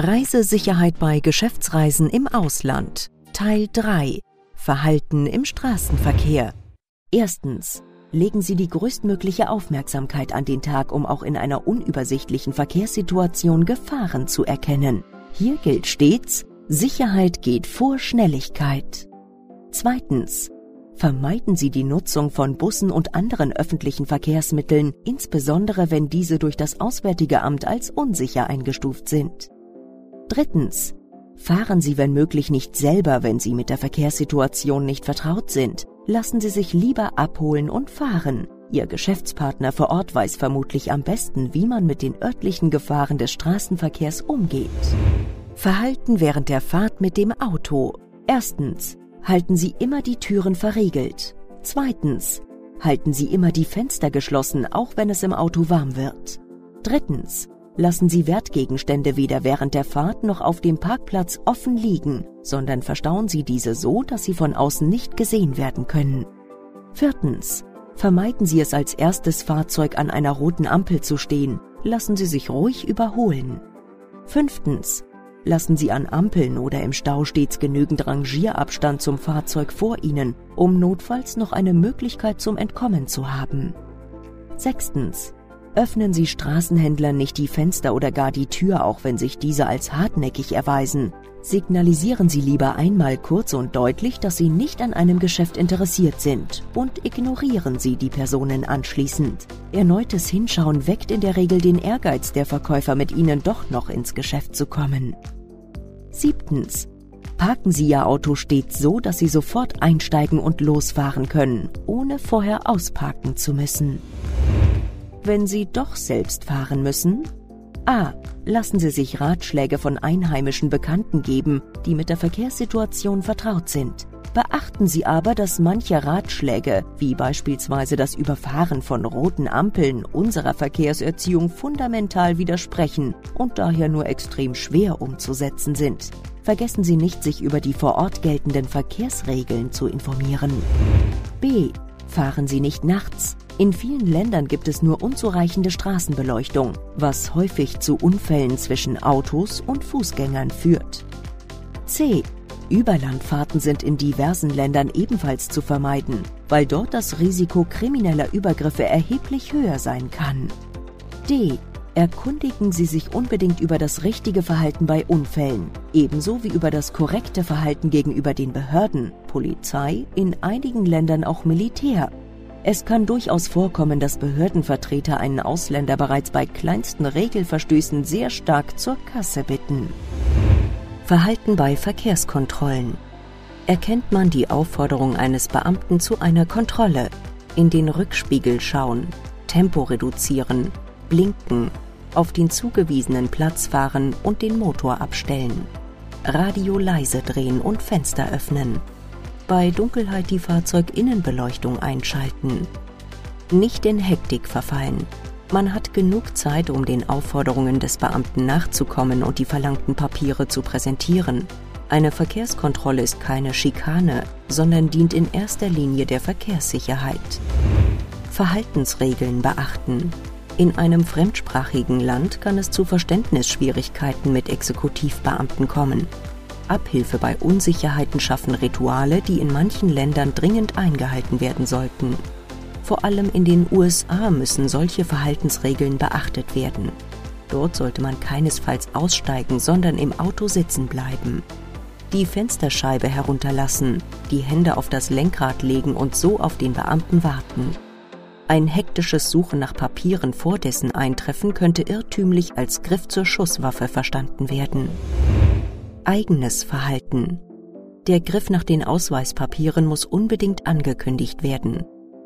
Reisesicherheit bei Geschäftsreisen im Ausland. Teil 3. Verhalten im Straßenverkehr. Erstens. Legen Sie die größtmögliche Aufmerksamkeit an den Tag, um auch in einer unübersichtlichen Verkehrssituation Gefahren zu erkennen. Hier gilt stets, Sicherheit geht vor Schnelligkeit. Zweitens. Vermeiden Sie die Nutzung von Bussen und anderen öffentlichen Verkehrsmitteln, insbesondere wenn diese durch das Auswärtige Amt als unsicher eingestuft sind. Drittens. Fahren Sie wenn möglich nicht selber, wenn Sie mit der Verkehrssituation nicht vertraut sind. Lassen Sie sich lieber abholen und fahren. Ihr Geschäftspartner vor Ort weiß vermutlich am besten, wie man mit den örtlichen Gefahren des Straßenverkehrs umgeht. Verhalten während der Fahrt mit dem Auto. Erstens. Halten Sie immer die Türen verriegelt. Zweitens. Halten Sie immer die Fenster geschlossen, auch wenn es im Auto warm wird. Drittens. Lassen Sie Wertgegenstände weder während der Fahrt noch auf dem Parkplatz offen liegen, sondern verstauen Sie diese so, dass sie von außen nicht gesehen werden können. Viertens. Vermeiden Sie es als erstes Fahrzeug an einer roten Ampel zu stehen. Lassen Sie sich ruhig überholen. Fünftens. Lassen Sie an Ampeln oder im Stau stets genügend Rangierabstand zum Fahrzeug vor Ihnen, um notfalls noch eine Möglichkeit zum Entkommen zu haben. Sechstens. Öffnen Sie Straßenhändlern nicht die Fenster oder gar die Tür, auch wenn sich diese als hartnäckig erweisen. Signalisieren Sie lieber einmal kurz und deutlich, dass Sie nicht an einem Geschäft interessiert sind und ignorieren Sie die Personen anschließend. Erneutes Hinschauen weckt in der Regel den Ehrgeiz der Verkäufer, mit Ihnen doch noch ins Geschäft zu kommen. Siebtens. Parken Sie Ihr Auto stets so, dass Sie sofort einsteigen und losfahren können, ohne vorher ausparken zu müssen. Wenn Sie doch selbst fahren müssen, A. Lassen Sie sich Ratschläge von einheimischen Bekannten geben, die mit der Verkehrssituation vertraut sind. Beachten Sie aber, dass manche Ratschläge, wie beispielsweise das Überfahren von roten Ampeln, unserer Verkehrserziehung fundamental widersprechen und daher nur extrem schwer umzusetzen sind. Vergessen Sie nicht, sich über die vor Ort geltenden Verkehrsregeln zu informieren. B. Fahren Sie nicht nachts. In vielen Ländern gibt es nur unzureichende Straßenbeleuchtung, was häufig zu Unfällen zwischen Autos und Fußgängern führt. C. Überlandfahrten sind in diversen Ländern ebenfalls zu vermeiden, weil dort das Risiko krimineller Übergriffe erheblich höher sein kann. D. Erkundigen Sie sich unbedingt über das richtige Verhalten bei Unfällen, ebenso wie über das korrekte Verhalten gegenüber den Behörden, Polizei, in einigen Ländern auch Militär. Es kann durchaus vorkommen, dass Behördenvertreter einen Ausländer bereits bei kleinsten Regelverstößen sehr stark zur Kasse bitten. Verhalten bei Verkehrskontrollen. Erkennt man die Aufforderung eines Beamten zu einer Kontrolle, in den Rückspiegel schauen, Tempo reduzieren, blinken, auf den zugewiesenen Platz fahren und den Motor abstellen, Radio leise drehen und Fenster öffnen, bei Dunkelheit die Fahrzeuginnenbeleuchtung einschalten, nicht in Hektik verfallen, man hat genug Zeit, um den Aufforderungen des Beamten nachzukommen und die verlangten Papiere zu präsentieren. Eine Verkehrskontrolle ist keine Schikane, sondern dient in erster Linie der Verkehrssicherheit. Verhaltensregeln beachten. In einem fremdsprachigen Land kann es zu Verständnisschwierigkeiten mit Exekutivbeamten kommen. Abhilfe bei Unsicherheiten schaffen Rituale, die in manchen Ländern dringend eingehalten werden sollten. Vor allem in den USA müssen solche Verhaltensregeln beachtet werden. Dort sollte man keinesfalls aussteigen, sondern im Auto sitzen bleiben. Die Fensterscheibe herunterlassen, die Hände auf das Lenkrad legen und so auf den Beamten warten. Ein hektisches Suchen nach Papieren vor dessen Eintreffen könnte irrtümlich als Griff zur Schusswaffe verstanden werden. Eigenes Verhalten. Der Griff nach den Ausweispapieren muss unbedingt angekündigt werden.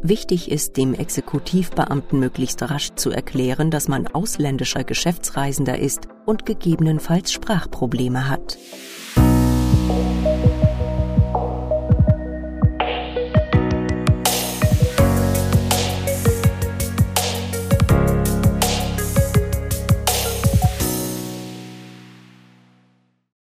Wichtig ist, dem Exekutivbeamten möglichst rasch zu erklären, dass man ausländischer Geschäftsreisender ist und gegebenenfalls Sprachprobleme hat.